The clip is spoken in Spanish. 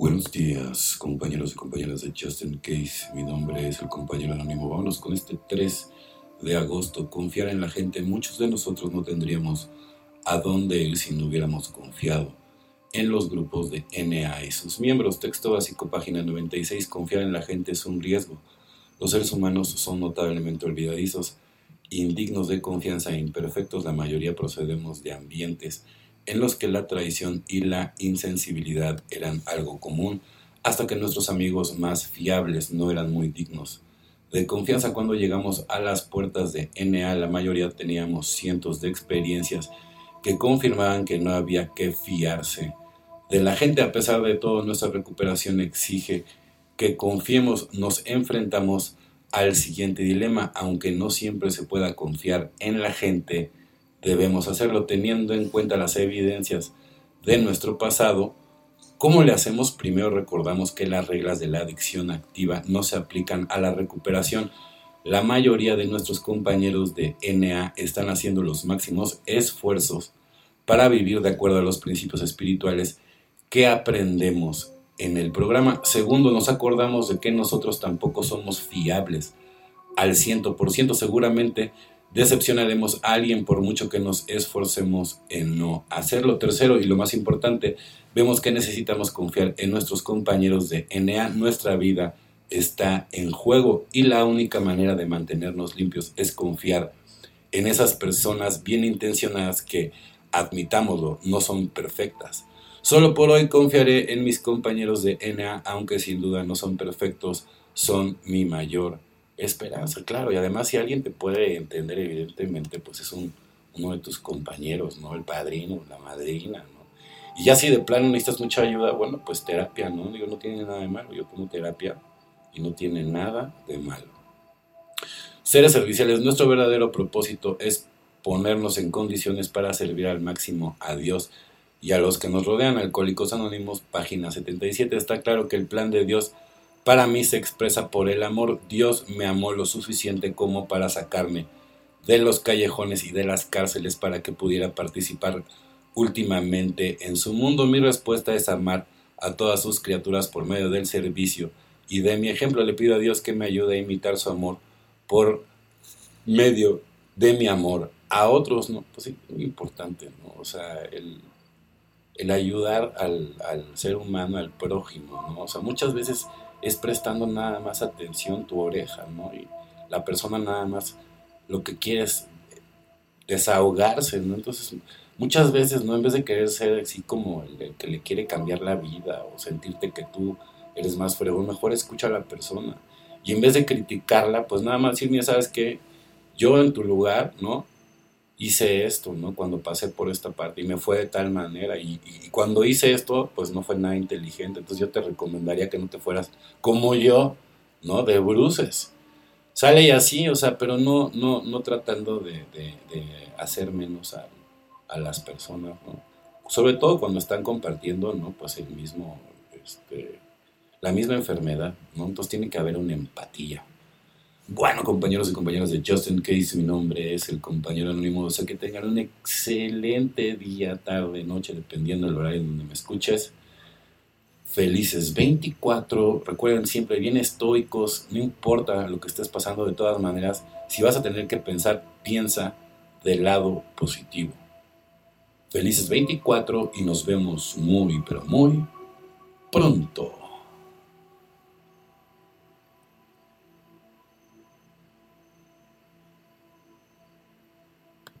Buenos días, compañeros y compañeras de Justin Case. Mi nombre es el compañero anónimo. Vámonos con este 3 de agosto. Confiar en la gente. Muchos de nosotros no tendríamos a dónde ir si no hubiéramos confiado en los grupos de NA y sus miembros. Texto básico, página 96. Confiar en la gente es un riesgo. Los seres humanos son notablemente olvidadizos, indignos de confianza e imperfectos. La mayoría procedemos de ambientes en los que la traición y la insensibilidad eran algo común, hasta que nuestros amigos más fiables no eran muy dignos. De confianza cuando llegamos a las puertas de NA, la mayoría teníamos cientos de experiencias que confirmaban que no había que fiarse. De la gente, a pesar de todo, nuestra recuperación exige que confiemos, nos enfrentamos al siguiente dilema, aunque no siempre se pueda confiar en la gente, debemos hacerlo teniendo en cuenta las evidencias de nuestro pasado. ¿Cómo le hacemos? Primero recordamos que las reglas de la adicción activa no se aplican a la recuperación. La mayoría de nuestros compañeros de NA están haciendo los máximos esfuerzos para vivir de acuerdo a los principios espirituales que aprendemos en el programa. Segundo, nos acordamos de que nosotros tampoco somos fiables al 100%. Seguramente decepcionaremos a alguien por mucho que nos esforcemos en no hacerlo. Tercero, y lo más importante, vemos que necesitamos confiar en nuestros compañeros de NA. Nuestra vida está en juego y la única manera de mantenernos limpios es confiar en esas personas bien intencionadas que, admitámoslo, no son perfectas. Solo por hoy confiaré en mis compañeros de NA, aunque sin duda no son perfectos, son mi mayor esperanza, claro. Y además si alguien te puede entender, evidentemente, pues es un, uno de tus compañeros, ¿no? El padrino, la madrina, ¿no? Y ya si de plano necesitas mucha ayuda, bueno, pues terapia, ¿no? Digo, no tiene nada de malo. Yo como terapia y no tiene nada de malo. Seres serviciales, nuestro verdadero propósito es ponernos en condiciones para servir al máximo a Dios y a los que nos rodean. Alcohólicos Anónimos, página 77. Está claro que el plan de Dios para mí se expresa por el amor. Dios me amó lo suficiente como para sacarme de los callejones y de las cárceles para que pudiera participar últimamente en su mundo. Mi respuesta es amar a todas sus criaturas por medio del servicio y de mi ejemplo le pido a Dios que me ayude a imitar su amor por medio de mi amor a otros, ¿no? Pues sí, muy importante, ¿no? O sea, el, ayudar al, al, ser humano, al prójimo, ¿no? O sea, muchas veces es prestando nada más atención tu oreja, ¿no? Y la persona nada más lo que quiere es desahogarse, ¿no? Entonces, muchas veces, ¿no? En vez de querer ser así como el que le quiere cambiar la vida o sentirte que tú eres más fregón, mejor escucha a la persona. Y en vez de criticarla, pues nada más decir, mira, ¿sabes qué? Yo en tu lugar, ¿no? Hice esto, ¿no? Cuando pasé por esta parte y me fue de tal manera y, cuando hice esto, pues no fue nada inteligente. Entonces yo te recomendaría que no te fueras como yo, ¿no? De bruces. Sale y así, o sea, pero no, no, no tratando de, hacer menos a, a, las personas, ¿no? Sobre todo cuando están compartiendo, ¿no? Pues el mismo, este, la misma enfermedad, ¿no? Entonces tiene que haber una empatía. Bueno, compañeros y compañeras de Justin Case, mi nombre es el compañero anónimo. O sea, que tengan un excelente día, tarde, noche, dependiendo del horario donde me escuches. Felices 24. Recuerden siempre bien estoicos. No importa lo que estés pasando, de todas maneras, si vas a tener que pensar, piensa del lado positivo. Felices 24 y nos vemos muy, pero muy pronto.